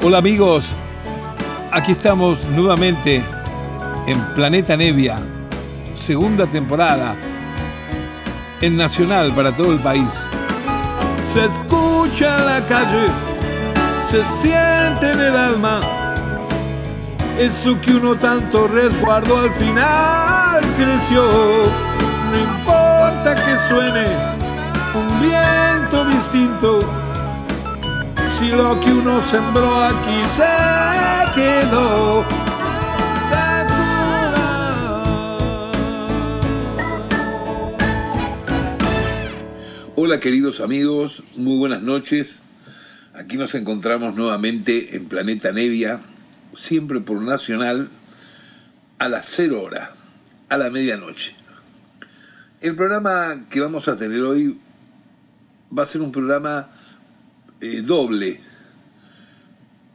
Hola amigos, aquí estamos nuevamente en Planeta Nevia, segunda temporada, en Nacional para todo el país. Se escucha en la calle, se siente en el alma, eso que uno tanto resguardó al final creció. No importa que suene un viento distinto si lo que uno sembró aquí se quedó. Hola queridos amigos, muy buenas noches. Aquí nos encontramos nuevamente en Planeta Nevia, siempre por Nacional, a las 0 horas, a la medianoche. El programa que vamos a tener hoy va a ser un programa eh, doble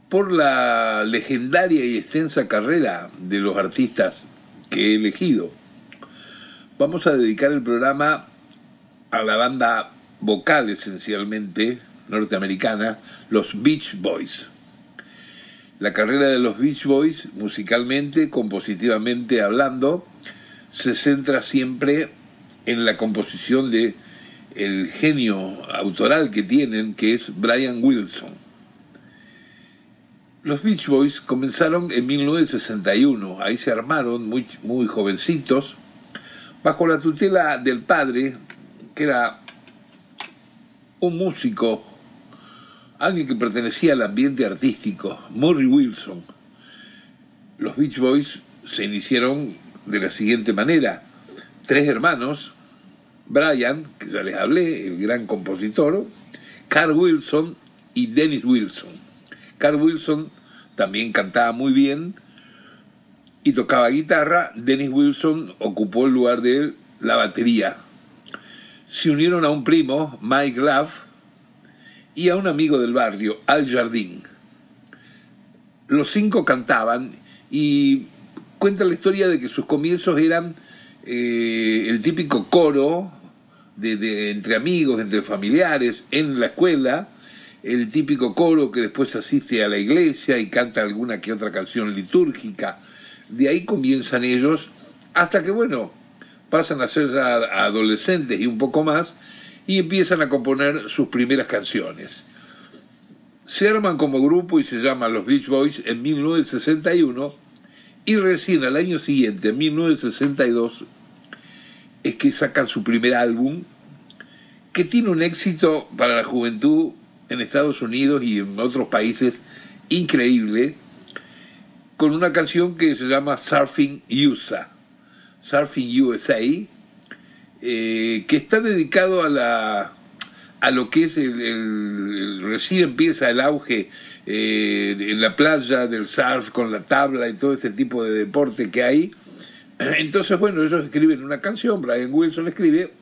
por la legendaria y extensa carrera de los artistas que he elegido. Vamos a dedicar el programa a la banda vocal esencialmente norteamericana, los Beach Boys. La carrera de los Beach Boys, musicalmente, compositivamente hablando, se centra siempre en la composición de el genio autoral que tienen, que es Brian Wilson. Los Beach Boys comenzaron en 1961, ahí se armaron muy, muy jovencitos, bajo la tutela del padre, que era un músico, alguien que pertenecía al ambiente artístico, Murray Wilson. Los Beach Boys se iniciaron de la siguiente manera. Tres hermanos, Brian, que ya les hablé, el gran compositor, Carl Wilson y Dennis Wilson. Carl Wilson también cantaba muy bien y tocaba guitarra. Dennis Wilson ocupó el lugar de la batería. Se unieron a un primo, Mike Love, y a un amigo del barrio, Al Jardín. Los cinco cantaban y cuenta la historia de que sus comienzos eran eh, el típico coro de, entre amigos, entre familiares, en la escuela, el típico coro que después asiste a la iglesia y canta alguna que otra canción litúrgica. De ahí comienzan ellos, hasta que, bueno, pasan a ser ya adolescentes y un poco más, y empiezan a componer sus primeras canciones. Se arman como grupo y se llaman los Beach Boys en 1961 y recién al año siguiente, en 1962, es que sacan su primer álbum, que tiene un éxito para la juventud en Estados Unidos y en otros países increíble, con una canción que se llama Surfing USA, Surfing USA, eh, que está dedicado a la a lo que es el, recién empieza el auge eh, en la playa del surf con la tabla y todo ese tipo de deporte que hay entonces, bueno, ellos escriben una canción, Brian Wilson escribe,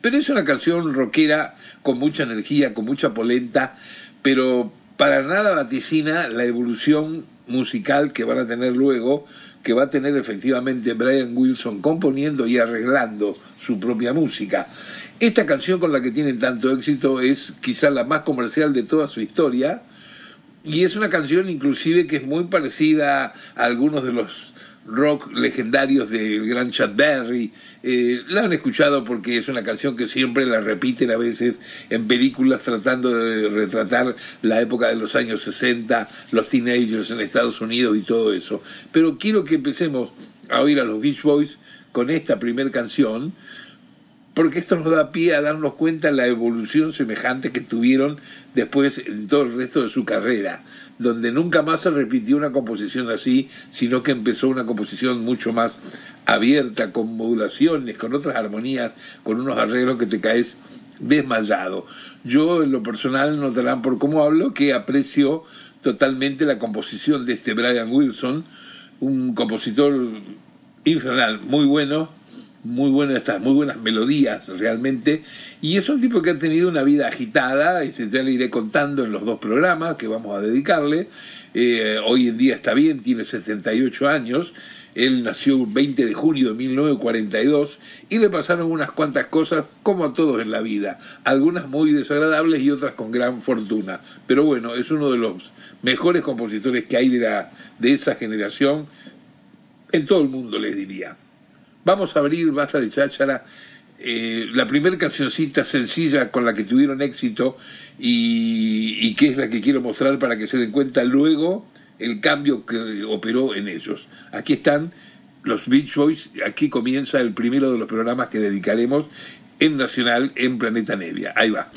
pero es una canción rockera con mucha energía, con mucha polenta, pero para nada vaticina la evolución musical que van a tener luego, que va a tener efectivamente Brian Wilson componiendo y arreglando su propia música. Esta canción con la que tienen tanto éxito es quizá la más comercial de toda su historia y es una canción inclusive que es muy parecida a algunos de los rock legendarios del gran Chad Berry. Eh, la han escuchado porque es una canción que siempre la repiten a veces en películas tratando de retratar la época de los años 60, los teenagers en Estados Unidos y todo eso. Pero quiero que empecemos a oír a los Beach Boys con esta primera canción, porque esto nos da pie a darnos cuenta de la evolución semejante que tuvieron después en todo el resto de su carrera donde nunca más se repitió una composición así, sino que empezó una composición mucho más abierta, con modulaciones, con otras armonías, con unos arreglos que te caes desmayado. Yo en lo personal notarán por cómo hablo que aprecio totalmente la composición de este Brian Wilson, un compositor infernal, muy bueno, muy buenas estas muy buenas melodías realmente y es un tipo que ha tenido una vida agitada y ya le iré contando en los dos programas que vamos a dedicarle eh, hoy en día está bien, tiene 78 años, él nació el 20 de junio de 1942 y le pasaron unas cuantas cosas como a todos en la vida, algunas muy desagradables y otras con gran fortuna. Pero bueno, es uno de los mejores compositores que hay de, la, de esa generación en todo el mundo, les diría. Vamos a abrir Basta de Cháchara, eh, la primera cancioncita sencilla con la que tuvieron éxito y, y que es la que quiero mostrar para que se den cuenta luego el cambio que operó en ellos. Aquí están los Beach Boys, aquí comienza el primero de los programas que dedicaremos en Nacional en Planeta Nevia. Ahí va.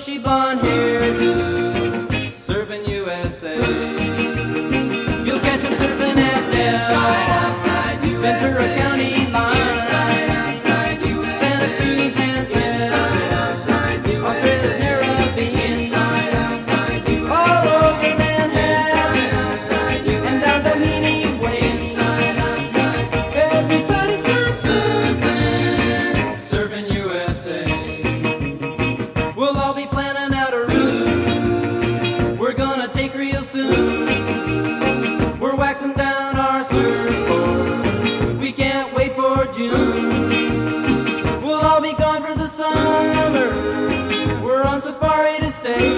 Bushy, blonde hairdo, serving USA. You'll catch them surfing at Nell, Ventura County line. Santa down our surfboard. We can't wait for June. We'll all be gone for the summer. We're on safari to stay.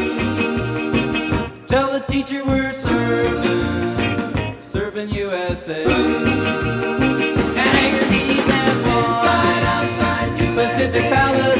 Tell the teacher we're serving, serving USA. And Anchor Keys and Pacific Palisades,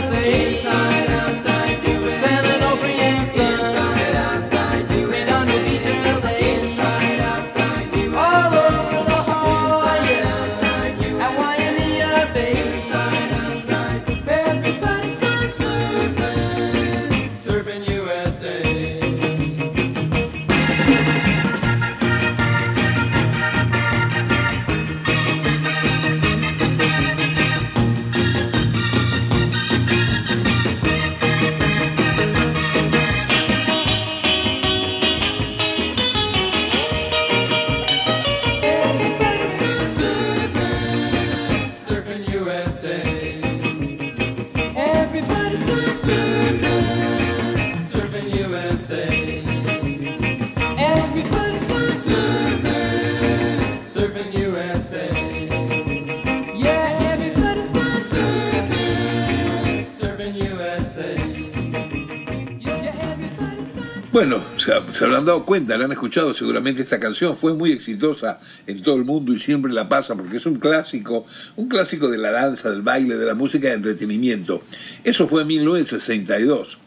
se, habrán dado cuenta, la han escuchado seguramente esta canción, fue muy exitosa en todo el mundo y siempre la pasa porque es un clásico, un clásico de la danza, del baile, de la música de entretenimiento. Eso fue en 1962.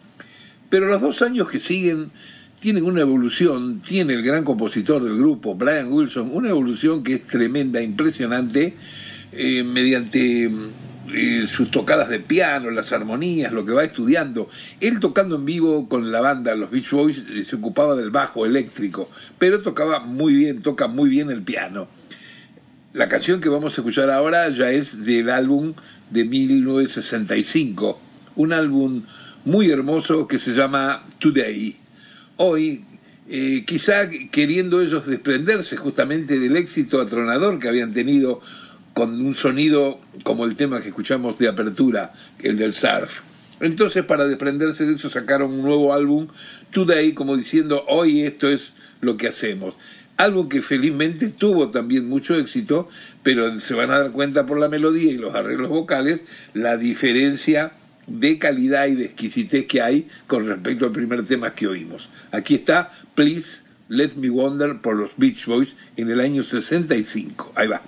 Pero los dos años que siguen tienen una evolución, tiene el gran compositor del grupo, Brian Wilson, una evolución que es tremenda, impresionante, eh, mediante sus tocadas de piano, las armonías, lo que va estudiando. Él tocando en vivo con la banda, los Beach Boys, eh, se ocupaba del bajo eléctrico, pero tocaba muy bien, toca muy bien el piano. La canción que vamos a escuchar ahora ya es del álbum de 1965, un álbum muy hermoso que se llama Today. Hoy, eh, quizá queriendo ellos desprenderse justamente del éxito atronador que habían tenido con un sonido como el tema que escuchamos de apertura, el del surf. Entonces, para desprenderse de eso, sacaron un nuevo álbum, Today, como diciendo, hoy esto es lo que hacemos. Álbum que felizmente tuvo también mucho éxito, pero se van a dar cuenta por la melodía y los arreglos vocales la diferencia de calidad y de exquisitez que hay con respecto al primer tema que oímos. Aquí está Please Let Me Wonder por los Beach Boys en el año 65. Ahí va.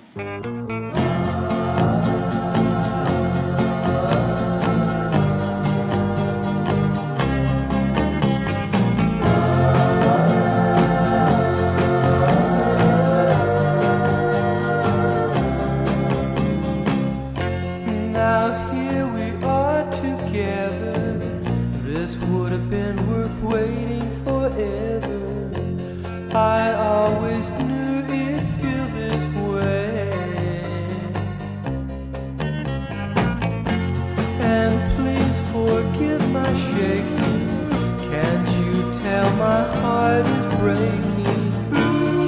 shaking? Can't you tell my heart is breaking?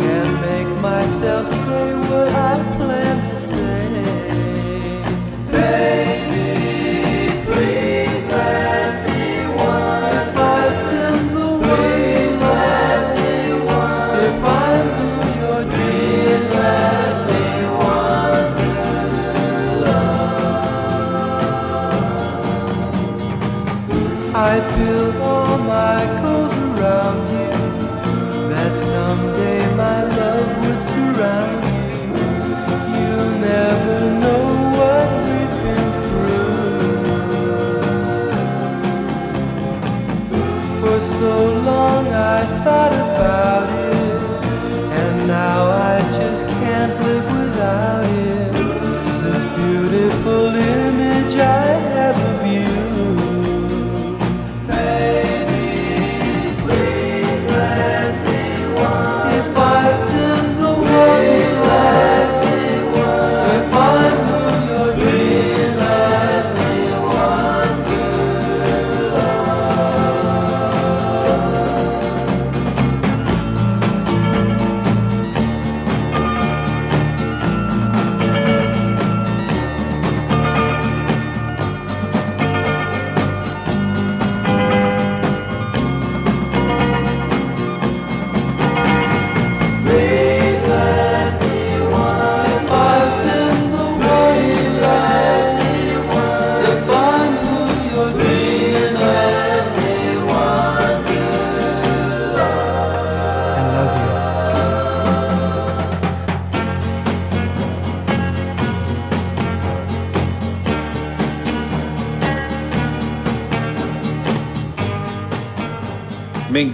Can't make myself say what I plan to say.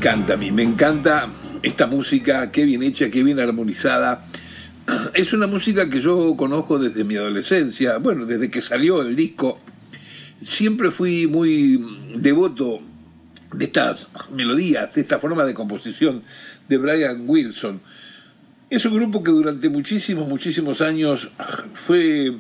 Encanta a mí, me encanta esta música, qué bien hecha, qué bien armonizada. Es una música que yo conozco desde mi adolescencia, bueno, desde que salió el disco. Siempre fui muy devoto de estas melodías, de esta forma de composición de Brian Wilson. Es un grupo que durante muchísimos, muchísimos años fue,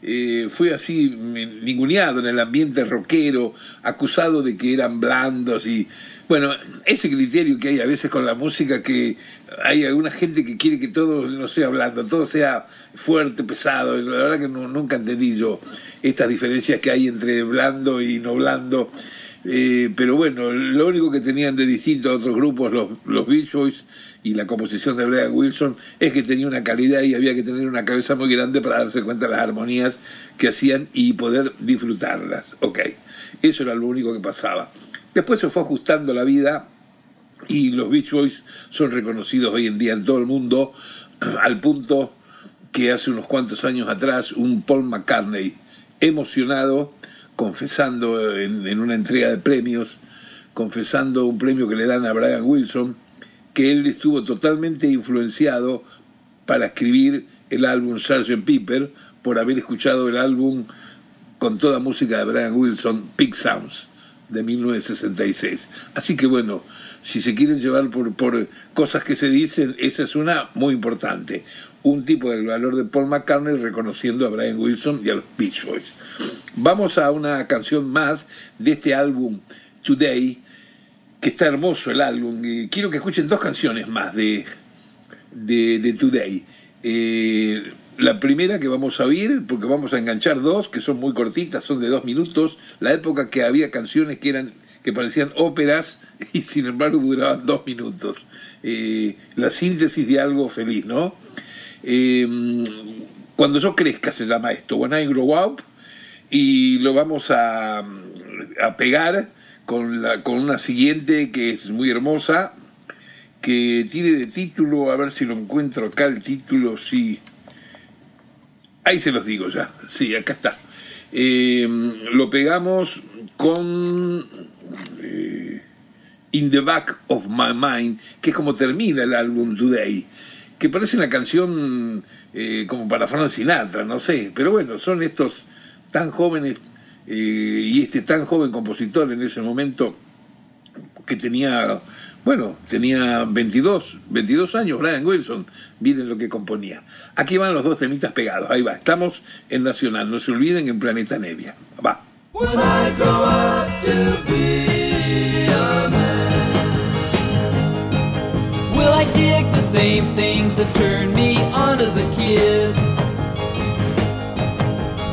eh, fue así ninguneado en el ambiente rockero, acusado de que eran blandos y, bueno, ese criterio que hay a veces con la música, que hay alguna gente que quiere que todo no sea blando, todo sea fuerte, pesado. La verdad que no- nunca entendí yo estas diferencias que hay entre blando y no blando. Eh, pero bueno, lo único que tenían de distinto a otros grupos, los, los Beach Boys y la composición de Brian Wilson, es que tenía una calidad y había que tener una cabeza muy grande para darse cuenta de las armonías que hacían y poder disfrutarlas. Ok, eso era lo único que pasaba. Después se fue ajustando la vida y los Beach Boys son reconocidos hoy en día en todo el mundo al punto que hace unos cuantos años atrás un Paul McCartney emocionado confesando en, en una entrega de premios confesando un premio que le dan a Brian Wilson que él estuvo totalmente influenciado para escribir el álbum Sgt. Pepper por haber escuchado el álbum con toda música de Brian Wilson, Pig Sounds, de 1966. Así que bueno, si se quieren llevar por, cosas que se dicen, esa es una muy importante. Un tipo del valor de Paul McCartney reconociendo a Brian Wilson y a los Beach Boys. Vamos a una canción más de este álbum, Today, que está hermoso el álbum. Y quiero que escuchen dos canciones más de, de, de Today. Eh, la primera que vamos a oír, porque vamos a enganchar dos, que son muy cortitas, son de dos minutos. La época que había canciones que eran que parecían óperas y sin embargo duraban dos minutos. Eh, la síntesis de algo feliz, ¿no? Eh, cuando yo crezca se llama esto, When I Grow Up, y lo vamos a, a pegar con, la, con una siguiente que es muy hermosa, que tiene de título, a ver si lo encuentro acá el título, sí. Ahí se los digo ya, sí, acá está. Eh, lo pegamos con eh, In the Back of My Mind, que es como termina el álbum Today, que parece una canción eh, como para Frank Sinatra, no sé, pero bueno, son estos tan jóvenes y este tan joven compositor en ese momento que tenía, bueno, tenía 22, 22 años, Brian Wilson, miren lo que componía. Aquí van los dos temitas pegados, ahí va, estamos en Nacional, no se olviden en Planeta Nevia, va. Same things that turned me on as a kid.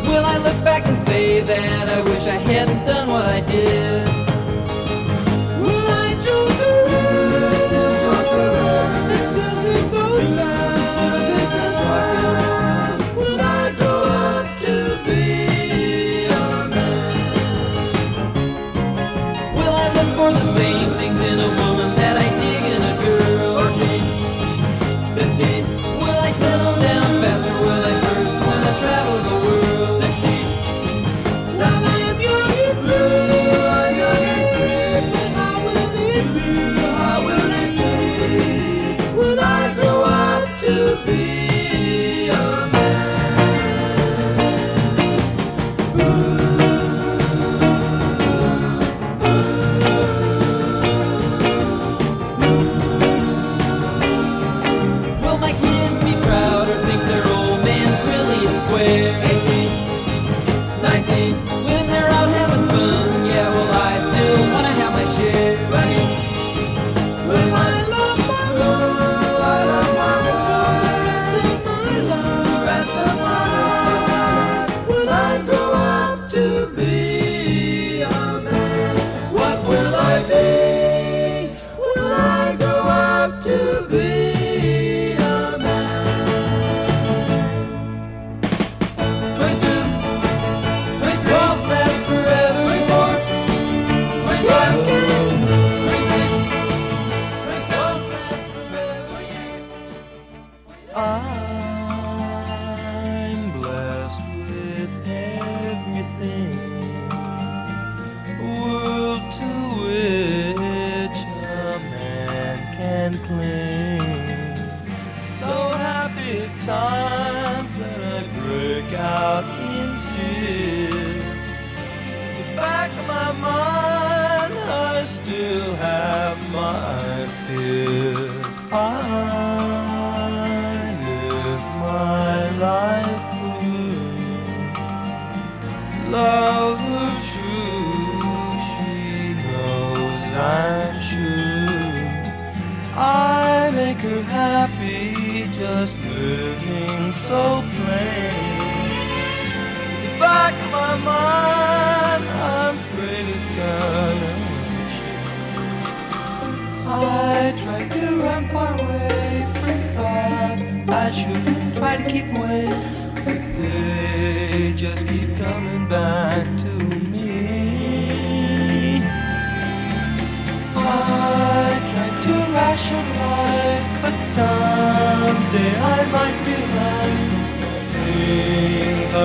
Will I look back and say that I wish I hadn't done what I did?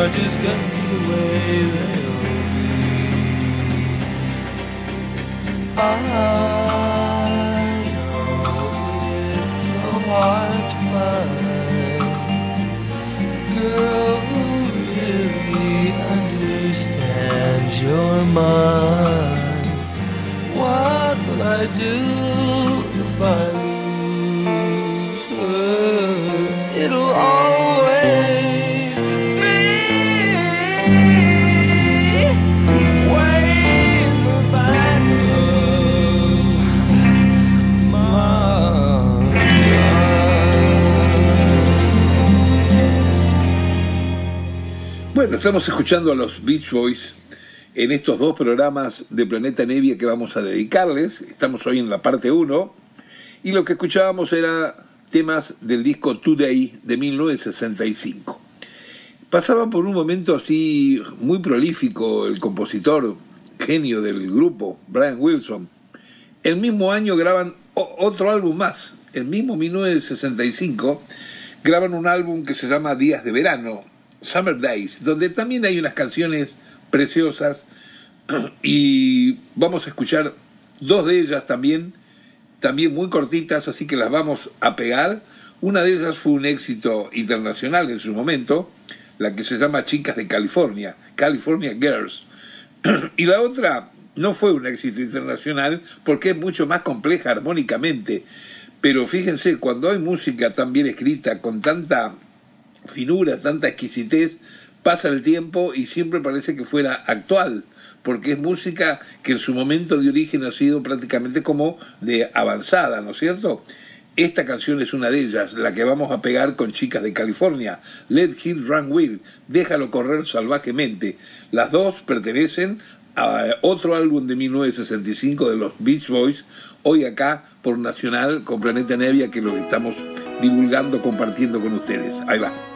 Gonna be the way they'll be. I know it's so hard to find a girl who really understands your mind. What will I do if I lose her? It'll always Estamos escuchando a los Beach Boys en estos dos programas de Planeta Nevia que vamos a dedicarles. Estamos hoy en la parte 1 y lo que escuchábamos era temas del disco Today de 1965. Pasaban por un momento así muy prolífico el compositor, genio del grupo, Brian Wilson. El mismo año graban otro álbum más, el mismo 1965, graban un álbum que se llama Días de Verano, Summer Days, donde también hay unas canciones preciosas y vamos a escuchar dos de ellas también, también muy cortitas, así que las vamos a pegar. Una de ellas fue un éxito internacional en su momento, la que se llama Chicas de California, California Girls. y la otra no fue un éxito internacional porque es mucho más compleja armónicamente. Pero fíjense, cuando hay música tan bien escrita, con tanta finura, tanta exquisitez, pasa el tiempo y siempre parece que fuera actual, porque es música que en su momento de origen ha sido prácticamente como de avanzada, ¿no es cierto? Esta canción es una de ellas, la que vamos a pegar con Chicas de California, Let Hit Run Will, Déjalo Correr Salvajemente. Las dos pertenecen a otro álbum de 1965 de los Beach Boys, hoy acá por Nacional con Planeta Nevia que los estamos divulgando, compartiendo con ustedes. Ahí va.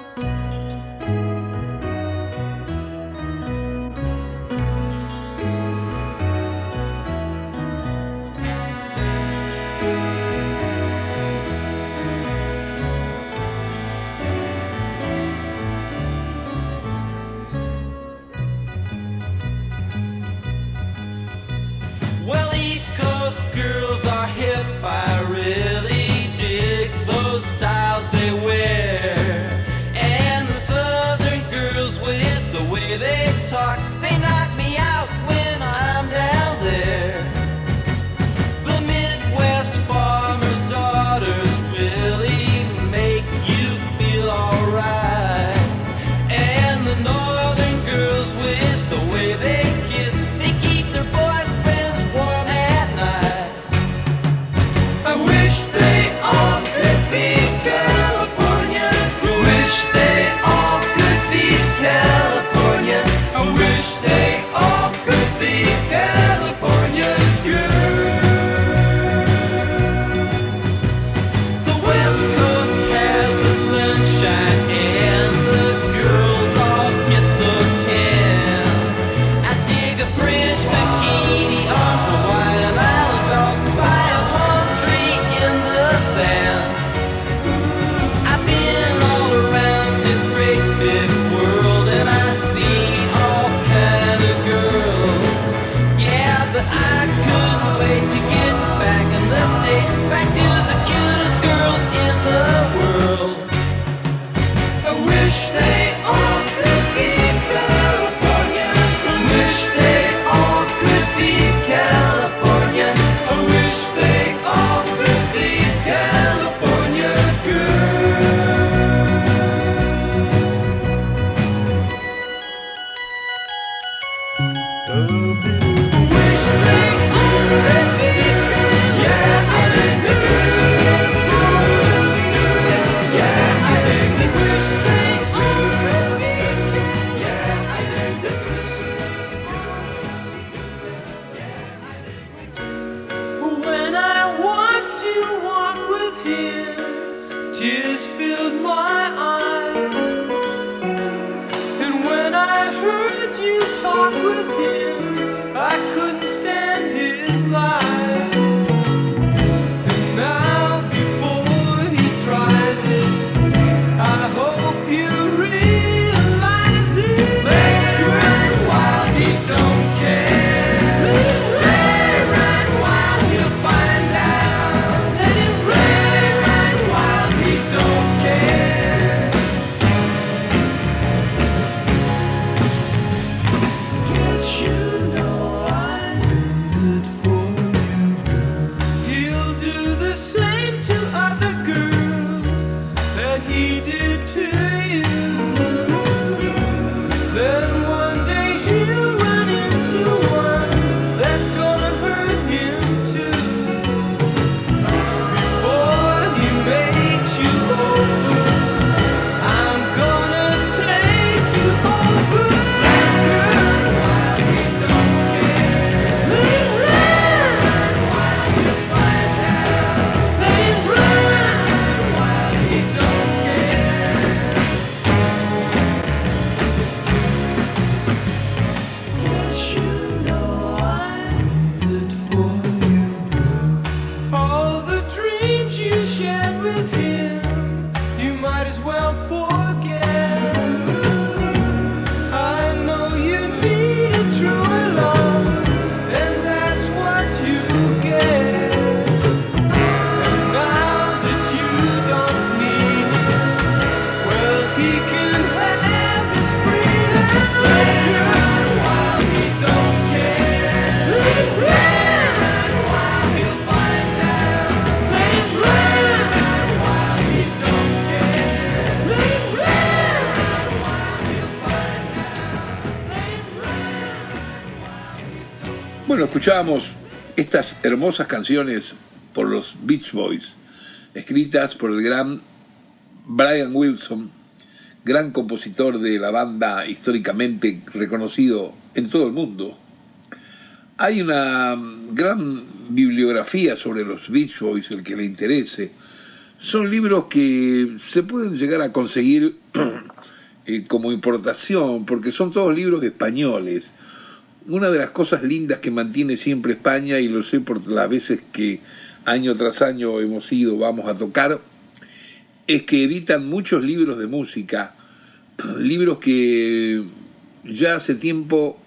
Bueno, escuchábamos estas hermosas canciones por los Beach Boys, escritas por el gran Brian Wilson, gran compositor de la banda históricamente reconocido en todo el mundo. Hay una gran bibliografía sobre los Beach Boys, el que le interese. Son libros que se pueden llegar a conseguir eh, como importación, porque son todos libros españoles una de las cosas lindas que mantiene siempre España, y lo sé por las veces que año tras año hemos ido, vamos a tocar, es que editan muchos libros de música, libros que ya hace tiempo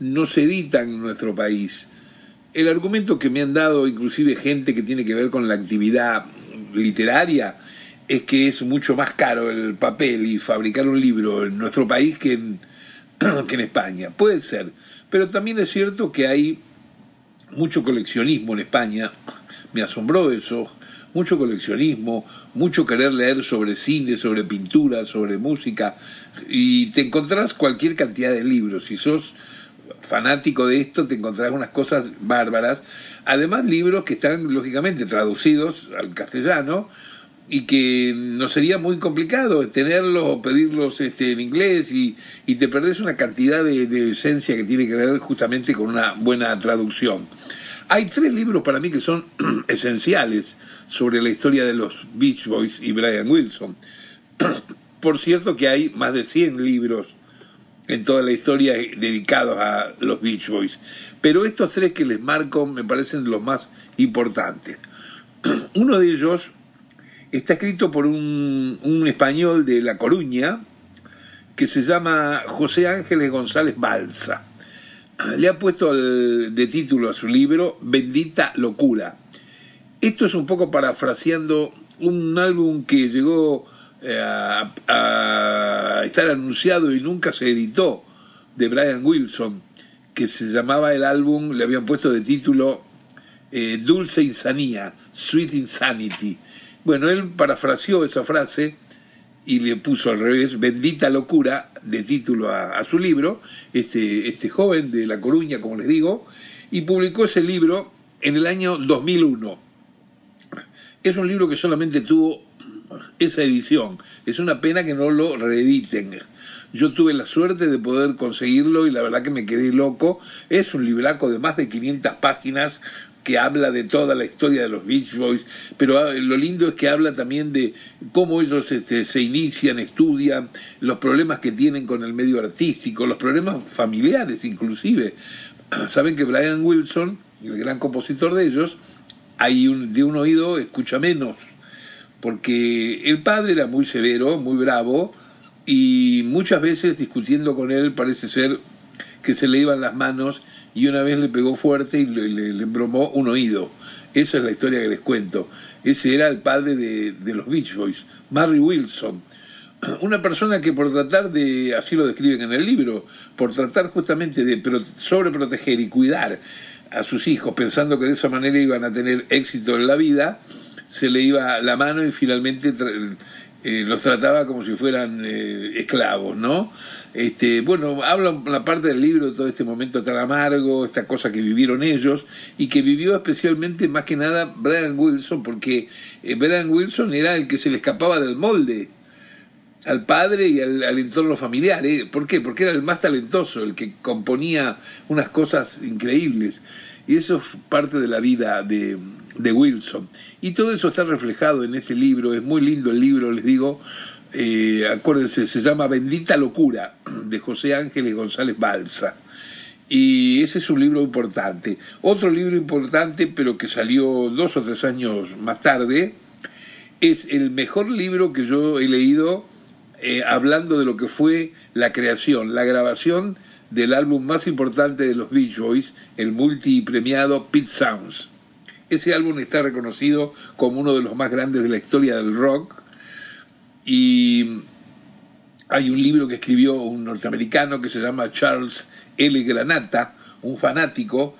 no se editan en nuestro país. El argumento que me han dado inclusive gente que tiene que ver con la actividad literaria es que es mucho más caro el papel y fabricar un libro en nuestro país que en, que en España. Puede ser, pero también es cierto que hay mucho coleccionismo en España, me asombró eso, mucho coleccionismo, mucho querer leer sobre cine, sobre pintura, sobre música, y te encontrás cualquier cantidad de libros. Si sos fanático de esto, te encontrarás unas cosas bárbaras. Además, libros que están lógicamente traducidos al castellano y que no sería muy complicado tenerlos o pedirlos este, en inglés y, y te perdés una cantidad de, de esencia que tiene que ver justamente con una buena traducción. Hay tres libros para mí que son esenciales sobre la historia de los Beach Boys y Brian Wilson. Por cierto que hay más de 100 libros en toda la historia dedicados a los Beach Boys. Pero estos tres que les marco me parecen los más importantes. Uno de ellos está escrito por un, español de La Coruña que se llama José Ángeles González Balsa. Le ha puesto de título a su libro Bendita Locura. Esto es un poco parafraseando un álbum que llegó eh, a, a estar anunciado y nunca se editó de Brian Wilson, que se llamaba el álbum, le habían puesto de título eh, Dulce Insanía, Sweet Insanity. Bueno, él parafraseó esa frase y le puso al revés Bendita Locura de título a, su libro, este, este joven de La Coruña, como les digo, y publicó ese libro en el año 2001. Es un libro que solamente tuvo esa edición. Es una pena que no lo reediten. Yo tuve la suerte de poder conseguirlo y la verdad que me quedé loco. Es un libraco de más de 500 páginas que habla de toda la historia de los Beach Boys, pero ah, lo lindo es que habla también de cómo ellos este, se inician, estudian, los problemas que tienen con el medio artístico, los problemas familiares inclusive. Saben que Brian Wilson, el gran compositor de ellos, hay un, de un oído escucha menos, porque el padre era muy severo, muy bravo, y muchas veces discutiendo con él parece ser que se le iban las manos y una vez le pegó fuerte y le, embromó un oído. Esa es la historia que les cuento. Ese era el padre de, de los Beach Boys, Marry Wilson. Una persona que por tratar de, así lo describen en el libro, por tratar justamente de pro- sobreproteger y cuidar a sus hijos, pensando que de esa manera iban a tener éxito en la vida, se le iba la mano y finalmente eh, los trataba como si fueran eh, esclavos, ¿no? Este, bueno, habla una parte del libro de todo este momento tan amargo, esta cosa que vivieron ellos y que vivió especialmente más que nada Brian Wilson, porque eh, Wilson era el que se le escapaba del molde al padre y al, al entorno familiar. ¿eh? ¿Por qué? Porque era el más talentoso, el que componía unas cosas increíbles. Y eso es parte de la vida de, de Wilson. Y todo eso está reflejado en este libro. Es muy lindo el libro, les digo. Eh, acuérdense, se llama Bendita Locura, de José Ángeles González Balsa. Y ese es un libro importante. Otro libro importante, pero que salió dos o tres años más tarde, es el mejor libro que yo he leído eh, hablando de lo que fue la creación, la grabación del álbum más importante de los Beach Boys, el multipremiado Pete Sounds. Ese álbum está reconocido como uno de los más grandes de la historia del rock y hay un libro que escribió un norteamericano que se llama Charles L. Granata, un fanático,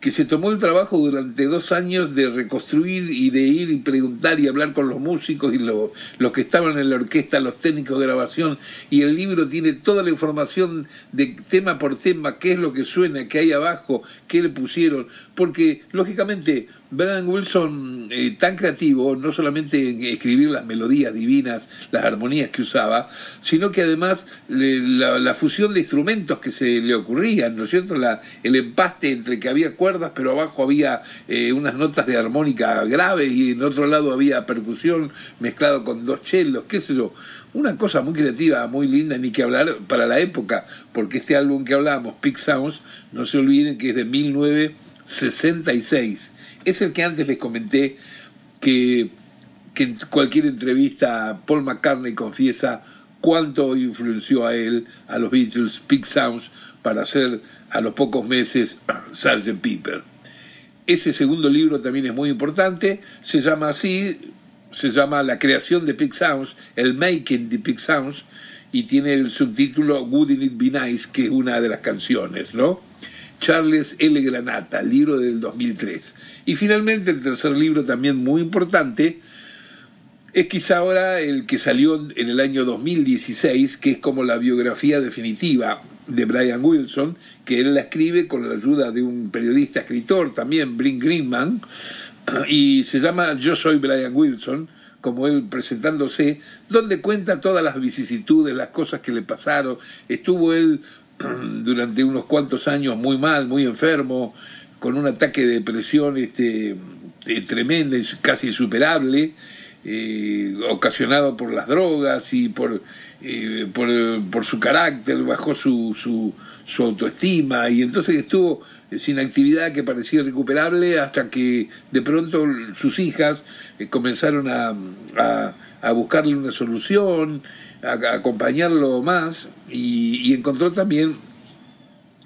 que se tomó el trabajo durante dos años de reconstruir y de ir y preguntar y hablar con los músicos y lo- los que estaban en la orquesta, los técnicos de grabación, y el libro tiene toda la información de tema por tema, qué es lo que suena, qué hay abajo, qué le pusieron, porque lógicamente Brian Wilson, eh, tan creativo, no solamente en escribir las melodías divinas, las armonías que usaba, sino que además le- la, fusión de instrumentos que se le ocurrían, ¿no es cierto? La, el empaste entre que había cuerdas, pero abajo había eh, unas notas de armónica graves y en otro lado había percusión mezclado con dos chelos, qué sé yo. Una cosa muy creativa, muy linda, ni que hablar para la época, porque este álbum que hablamos, Peak Sounds, no se olviden que es de 1966. Es el que antes les comenté que, en cualquier entrevista Paul McCartney confiesa cuánto influenció a él, a los Beatles, Peak Sounds, para hacer a los pocos meses Sgt. Pepper. Ese segundo libro también es muy importante, se llama así, se llama La creación de Peak Sounds, el Making de Peak Sounds, y tiene el subtítulo Wouldn't It Be Nice, que es una de las canciones, ¿no? Charles L. Granata, libro del 2003. Y finalmente el tercer libro también muy importante es quizá ahora el que salió en el año 2016, que es como la biografía definitiva de Brian Wilson, que él la escribe con la ayuda de un periodista escritor también, Bryn Greenman, y se llama Yo soy Brian Wilson, como él presentándose, donde cuenta todas las vicisitudes, las cosas que le pasaron. Estuvo él durante unos cuantos años muy mal, muy enfermo, con un ataque de depresión este, eh, tremenda, casi insuperable, eh, ocasionado por las drogas y por, eh, por, su carácter, bajó su, su, su autoestima y entonces estuvo sin actividad que parecía recuperable hasta que de pronto sus hijas eh, comenzaron a, a buscarle una solución, a, acompañarlo más y, y encontró también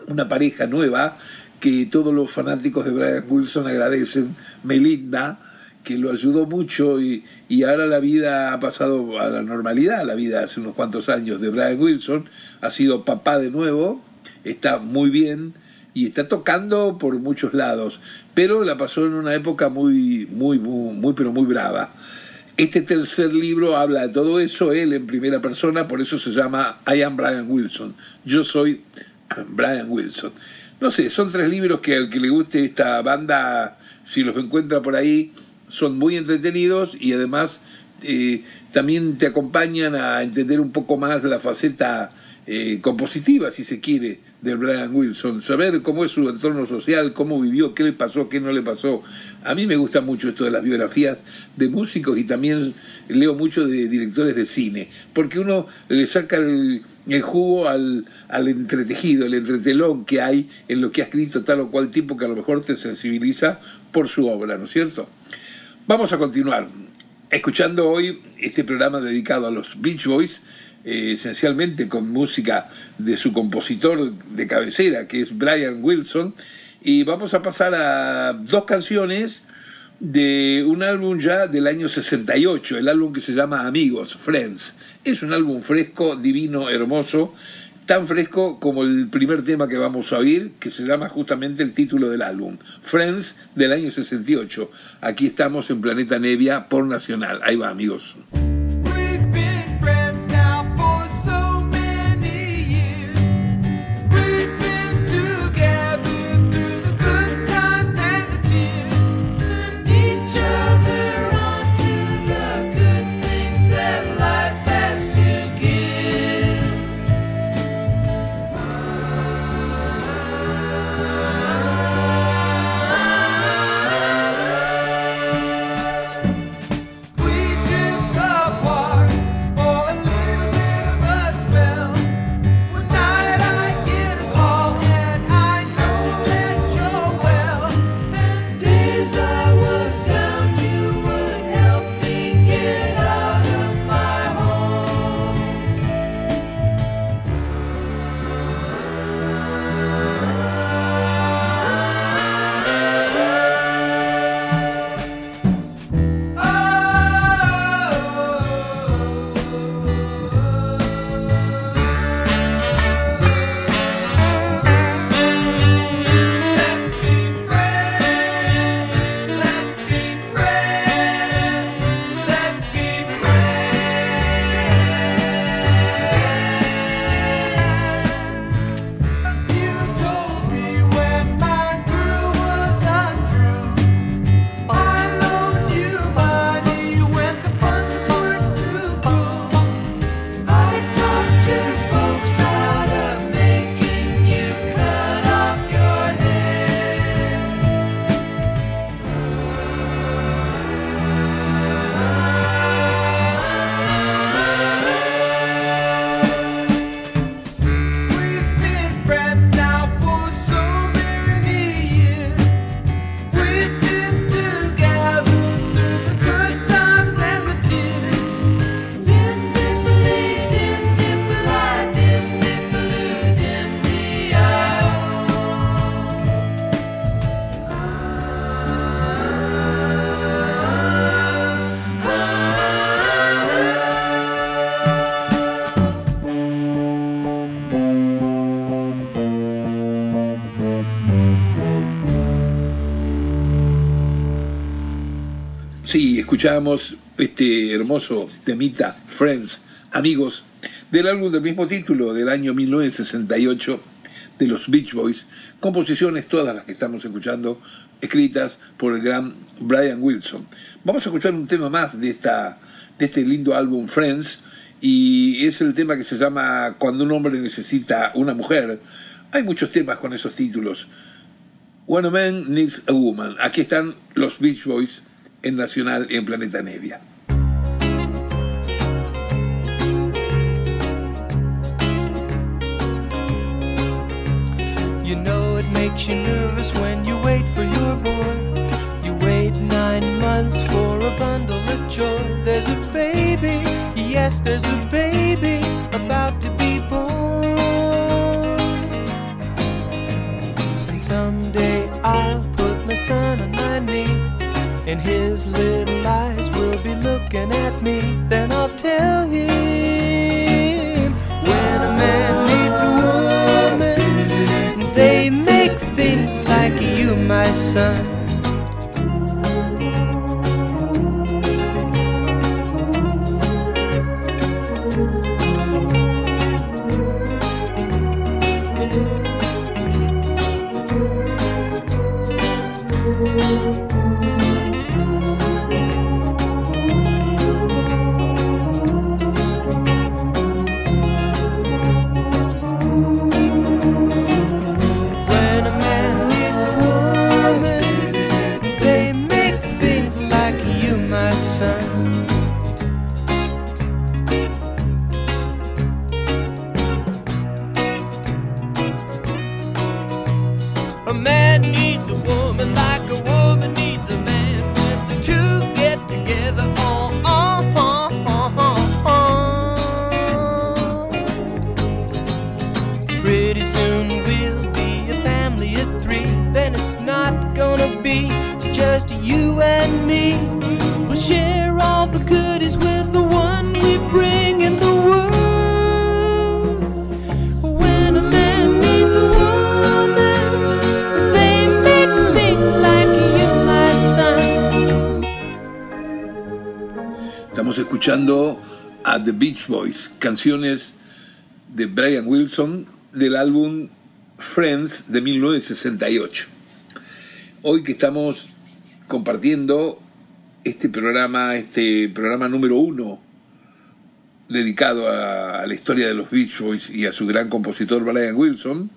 una pareja nueva que todos los fanáticos de Brian Wilson agradecen, Melinda, que lo ayudó mucho y, y ahora la vida ha pasado a la normalidad, la vida hace unos cuantos años de Brian Wilson, ha sido papá de nuevo, está muy bien y está tocando por muchos lados, pero la pasó en una época muy, muy, muy, muy pero muy brava. Este tercer libro habla de todo eso, él en primera persona, por eso se llama I am Brian Wilson. Yo soy Brian Wilson. No sé, son tres libros que al que le guste esta banda, si los encuentra por ahí, son muy entretenidos y además eh, también te acompañan a entender un poco más la faceta eh, compositiva, si se quiere, del Brian Wilson, saber cómo es su entorno social, cómo vivió, qué le pasó, qué no le pasó. A mí me gusta mucho esto de las biografías de músicos y también leo mucho de directores de cine, porque uno le saca el, el jugo al, al entretejido, el entretelón que hay en lo que ha escrito tal o cual tipo que a lo mejor te sensibiliza por su obra, ¿no es cierto? Vamos a continuar escuchando hoy este programa dedicado a los Beach Boys, eh, esencialmente con música de su compositor de cabecera, que es Brian Wilson, y vamos a pasar a dos canciones de un álbum ya del año 68, el álbum que se llama Amigos, Friends. Es un álbum fresco, divino, hermoso, tan fresco como el primer tema que vamos a oír, que se llama justamente el título del álbum, Friends del año 68. Aquí estamos en Planeta Nevia por Nacional. Ahí va, amigos. Sí, escuchábamos este hermoso temita, Friends, amigos, del álbum del mismo título del año 1968 de los Beach Boys, composiciones todas las que estamos escuchando, escritas por el gran Brian Wilson. Vamos a escuchar un tema más de, esta, de este lindo álbum Friends, y es el tema que se llama Cuando un hombre necesita una mujer. Hay muchos temas con esos títulos. When a Man Needs a Woman. Aquí están los Beach Boys en Nacional en Planeta. You know it makes you nervous when you wait for your boy. You wait nine months for a bundle of joy. There's a baby, yes, there's a baby about to be born. And someday I'll put my son on my knee, and his little eyes will be looking at me. Then I'll tell him when a man needs a woman, they make things like you, my son. A man needs a woman like a woman escuchando a The Beach Boys, canciones de Brian Wilson del álbum Friends de 1968. Hoy que estamos compartiendo este programa, este programa número uno dedicado a, a la historia de los Beach Boys y a su gran compositor Brian Wilson,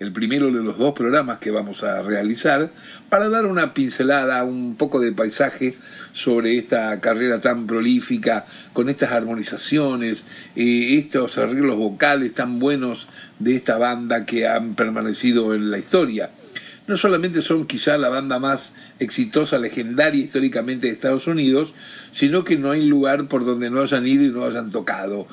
el primero de los dos programas que vamos a realizar, para dar una pincelada, un poco de paisaje sobre esta carrera tan prolífica, con estas armonizaciones, eh, estos arreglos vocales tan buenos de esta banda que han permanecido en la historia. No solamente son quizá la banda más exitosa, legendaria históricamente de Estados Unidos, sino que no hay lugar por donde no hayan ido y no hayan tocado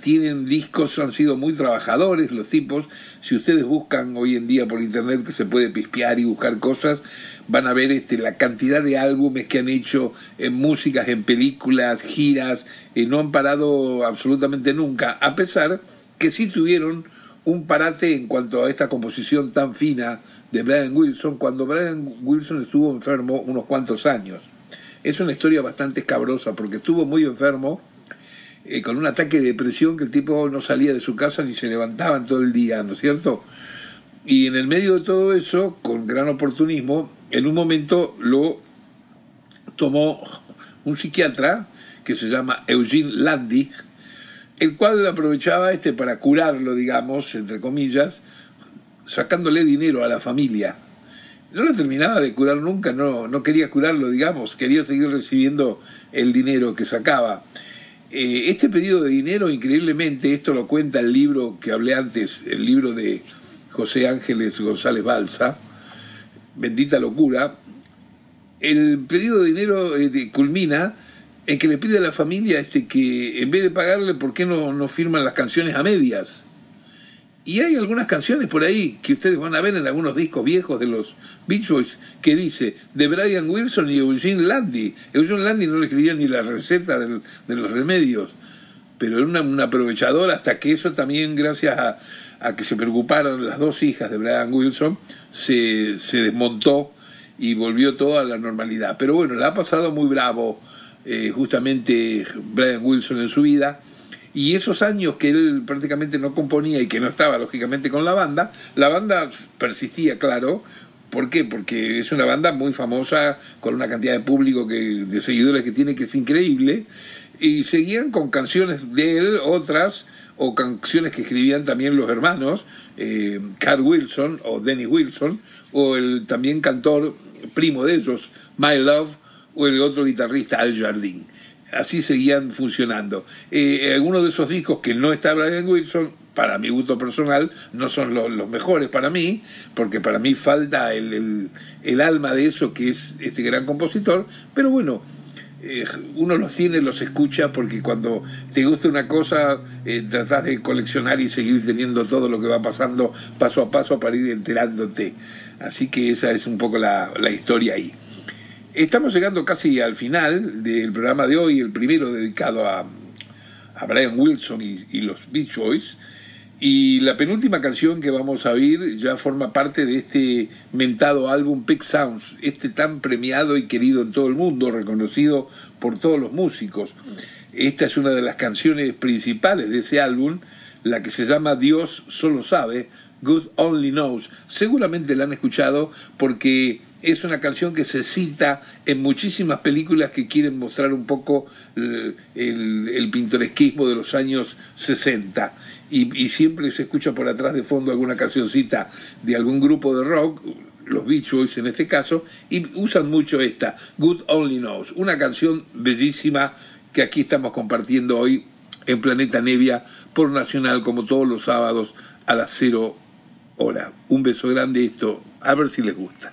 tienen discos, han sido muy trabajadores los tipos. Si ustedes buscan hoy en día por internet que se puede pispear y buscar cosas, van a ver este, la cantidad de álbumes que han hecho en músicas, en películas, giras, eh, no han parado absolutamente nunca, a pesar que sí tuvieron un parate en cuanto a esta composición tan fina de Brian Wilson, cuando Brian Wilson estuvo enfermo unos cuantos años. Es una historia bastante escabrosa porque estuvo muy enfermo eh, con un ataque de depresión que el tipo no salía de su casa ni se levantaba en todo el día, ¿no es cierto? Y en el medio de todo eso, con gran oportunismo, en un momento lo tomó un psiquiatra que se llama Eugene Landy, el cual aprovechaba este para curarlo, digamos, entre comillas, sacándole dinero a la familia. No lo terminaba de curar nunca, no, no quería curarlo, digamos, quería seguir recibiendo el dinero que sacaba. Eh, este pedido de dinero, increíblemente, esto lo cuenta el libro que hablé antes, el libro de José Ángeles González Balsa, Bendita Locura, el pedido de dinero eh, culmina en que le pide a la familia este, que en vez de pagarle, ¿por qué no, no firman las canciones a medias? Y hay algunas canciones por ahí que ustedes van a ver en algunos discos viejos de los Beach Boys que dice de Brian Wilson y Eugene Landy. Eugene Landy no le escribía ni la receta del- de los remedios, pero era una, un aprovechador hasta que eso también, gracias a, a que se preocuparon las dos hijas de Brian Wilson, se, se desmontó y volvió todo a la normalidad. Pero bueno, la ha pasado muy bravo eh, justamente Brian Wilson en su vida. Y esos años que él prácticamente no componía y que no estaba lógicamente con la banda, la banda persistía, claro. ¿Por qué? Porque es una banda muy famosa, con una cantidad de público, que, de seguidores que tiene que es increíble. Y seguían con canciones de él, otras, o canciones que escribían también los hermanos, eh, Carl Wilson o Dennis Wilson, o el también cantor primo de ellos, My Love, o el otro guitarrista Al Jardín. Así seguían funcionando. Eh, algunos de esos discos que no está Brian Wilson, para mi gusto personal, no son los, mejores para mí, porque para mí falta el, el, el alma de eso que es este gran compositor, pero bueno, eh, uno los tiene, los escucha, porque cuando te gusta una cosa, eh, tratás de coleccionar y seguir teniendo todo lo que va pasando paso a paso para ir enterándote. Así que esa es un poco la, la historia ahí. Estamos llegando casi al final del programa de hoy, el primero dedicado a, a Brian Wilson y, los Beach Boys. Y la penúltima canción que vamos a oír ya forma parte de este mentado álbum Peak Sounds, este tan premiado y querido en todo el mundo, reconocido por todos los músicos. Esta es una de las canciones principales de ese álbum, la que se llama Dios solo sabe, Good Only Knows. Seguramente la han escuchado porque es una canción que se cita en muchísimas películas que quieren mostrar un poco el, el, pintoresquismo de los años 60 y, y, siempre se escucha por atrás de fondo alguna cancioncita de algún grupo de rock, los Beach Boys en este caso, y usan mucho esta, Good Only Knows, una canción bellísima que aquí estamos compartiendo hoy en Planeta Nevia por Nacional como todos los sábados a las cero hora. Un beso grande esto, a ver si les gusta.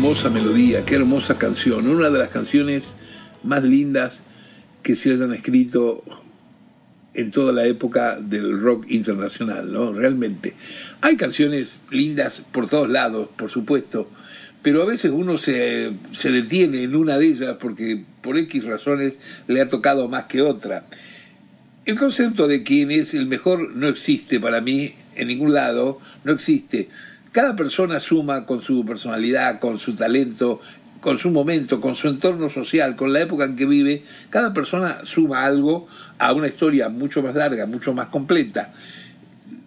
hermosa melodía, qué hermosa canción. Una de las canciones más lindas que se hayan escrito en toda la época del rock internacional, ¿no? Realmente. Hay canciones lindas por todos lados, por supuesto, pero a veces uno se, se detiene en una de ellas porque por X razones le ha tocado más que otra. El concepto de quién es el mejor no existe para mí en ningún lado, no existe. Cada persona suma con su personalidad, con su talento, con su momento, con su entorno social, con la época en que vive, cada persona suma algo a una historia mucho más larga, mucho más completa.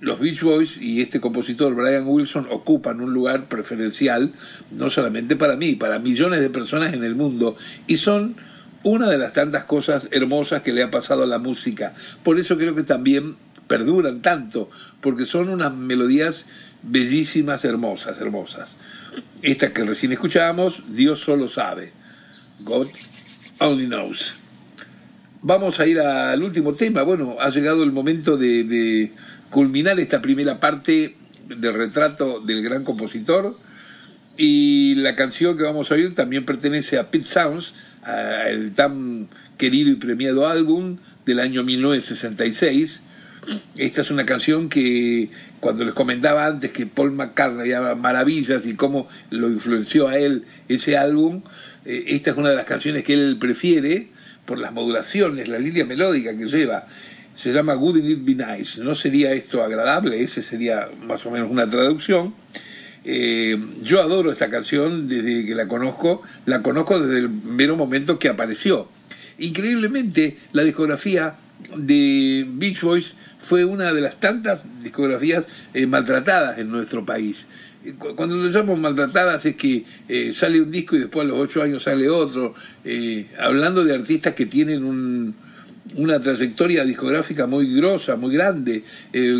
Los Beach Boys y este compositor Brian Wilson ocupan un lugar preferencial, no solamente para mí, para millones de personas en el mundo, y son una de las tantas cosas hermosas que le ha pasado a la música. Por eso creo que también perduran tanto, porque son unas melodías bellísimas, hermosas, hermosas. Esta que recién escuchábamos, Dios solo sabe. God only knows. Vamos a ir al último tema. Bueno, ha llegado el momento de, culminar esta primera parte del retrato del gran compositor. Y la canción que vamos a oír también pertenece a Pete Sounds, a el tan querido y premiado álbum del año 1966. Esta es una canción que cuando les comentaba antes que Paul McCartney hablaba maravillas y cómo lo influenció a él ese álbum, eh, esta es una de las canciones que él prefiere por las modulaciones, la línea melódica que lleva. Se llama Wouldn't It Be Nice. ¿No sería esto agradable? Ese sería más o menos una traducción. Eh, yo adoro esta canción desde que la conozco, la conozco desde el mero momento que apareció. Increíblemente, la discografía de Beach Boys fue una de las tantas discografías eh, maltratadas en nuestro país. Eh, cu- Cuando lo llamo maltratadas es que eh, sale un disco y después a los ocho años sale otro, eh, hablando de artistas que tienen un, una trayectoria discográfica muy grosa, muy grande. Eh,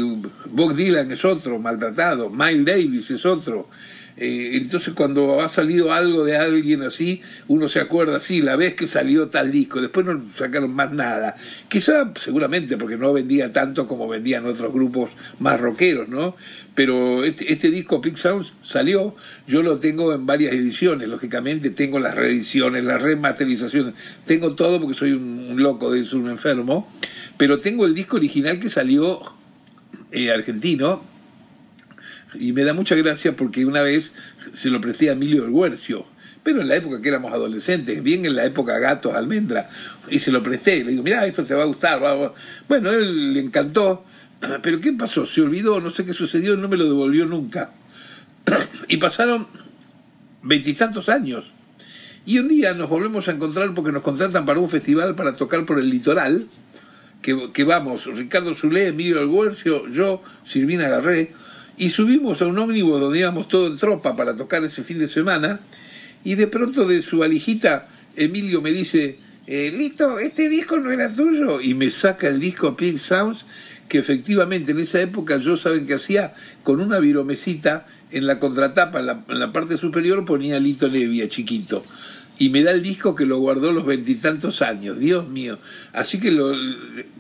Bob Dylan es otro, maltratado. Miles Davis es otro. Eh, entonces cuando ha salido algo de alguien así, uno se acuerda, sí, la vez que salió tal disco, después no sacaron más nada. Quizá, seguramente, porque no vendía tanto como vendían otros grupos más rockeros, ¿no? Pero este, este disco, Pink salió, yo lo tengo en varias ediciones, lógicamente, tengo las reediciones, las remasterizaciones, tengo todo porque soy un, un loco de eso, un enfermo, pero tengo el disco original que salió eh, argentino, y me da mucha gracia porque una vez se lo presté a Emilio del Huercio, pero en la época que éramos adolescentes, bien en la época gatos, almendra, y se lo presté, le digo, mira, esto te va a gustar, va, va". bueno, él le encantó, pero ¿qué pasó? Se olvidó, no sé qué sucedió, no me lo devolvió nunca. y pasaron veintitantos años. Y un día nos volvemos a encontrar porque nos contratan para un festival para tocar por el litoral, que, vamos, Ricardo Zulé, Emilio del Huercio, yo, Silvina Garré, y subimos a un ómnibus donde íbamos todo en tropa para tocar ese fin de semana, y de pronto de su valijita, Emilio me dice, eh, Lito, este disco no era tuyo, y me saca el disco Pink Sounds, que efectivamente en esa época yo saben que hacía con una viromecita en la contratapa, en la, en la parte superior ponía Lito Nevia, chiquito y me da el disco que lo guardó los veintitantos años, Dios mío. Así que lo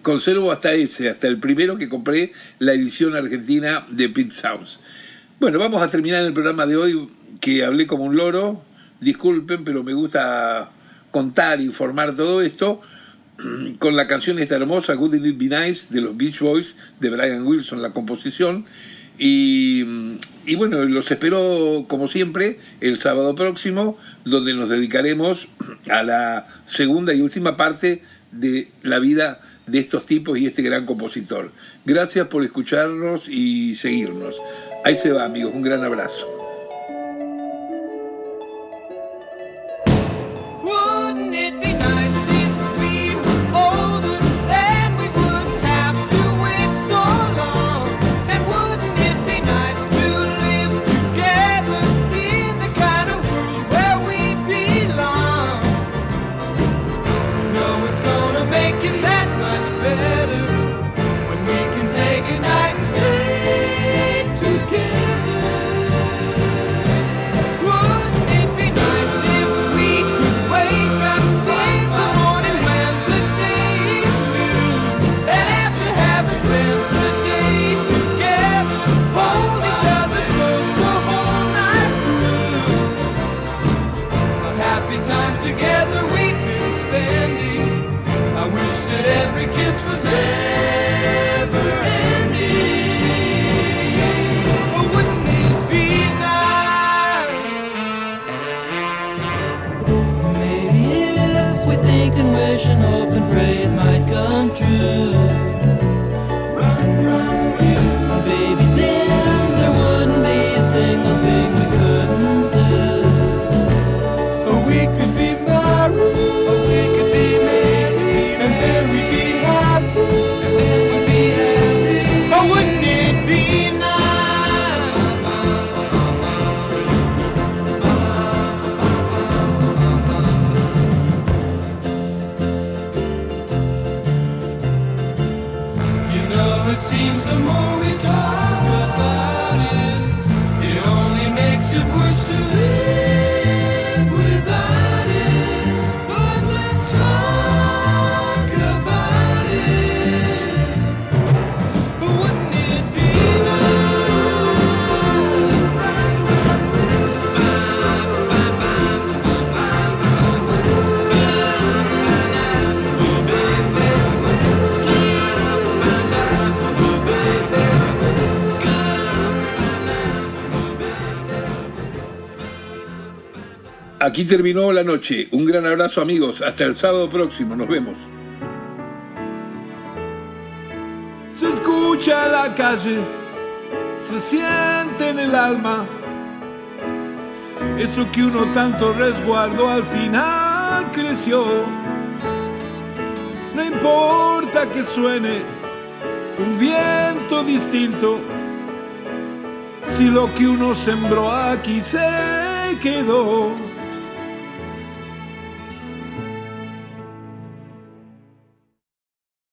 conservo hasta ese, hasta el primero que compré, la edición argentina de Pit Sounds. Bueno, vamos a terminar el programa de hoy, que hablé como un loro, disculpen, pero me gusta contar, informar todo esto, con la canción esta hermosa, Good It Be Nice, de los Beach Boys, de Brian Wilson, la composición. Y, y bueno, los espero como siempre el sábado próximo, donde nos dedicaremos a la segunda y última parte de la vida de estos tipos y este gran compositor. Gracias por escucharnos y seguirnos. Ahí se va, amigos, un gran abrazo. Aquí terminó la noche. Un gran abrazo amigos. Hasta el sábado próximo. Nos vemos. Se escucha la calle, se siente en el alma. Eso que uno tanto resguardó al final creció. No importa que suene un viento distinto, si lo que uno sembró aquí se quedó.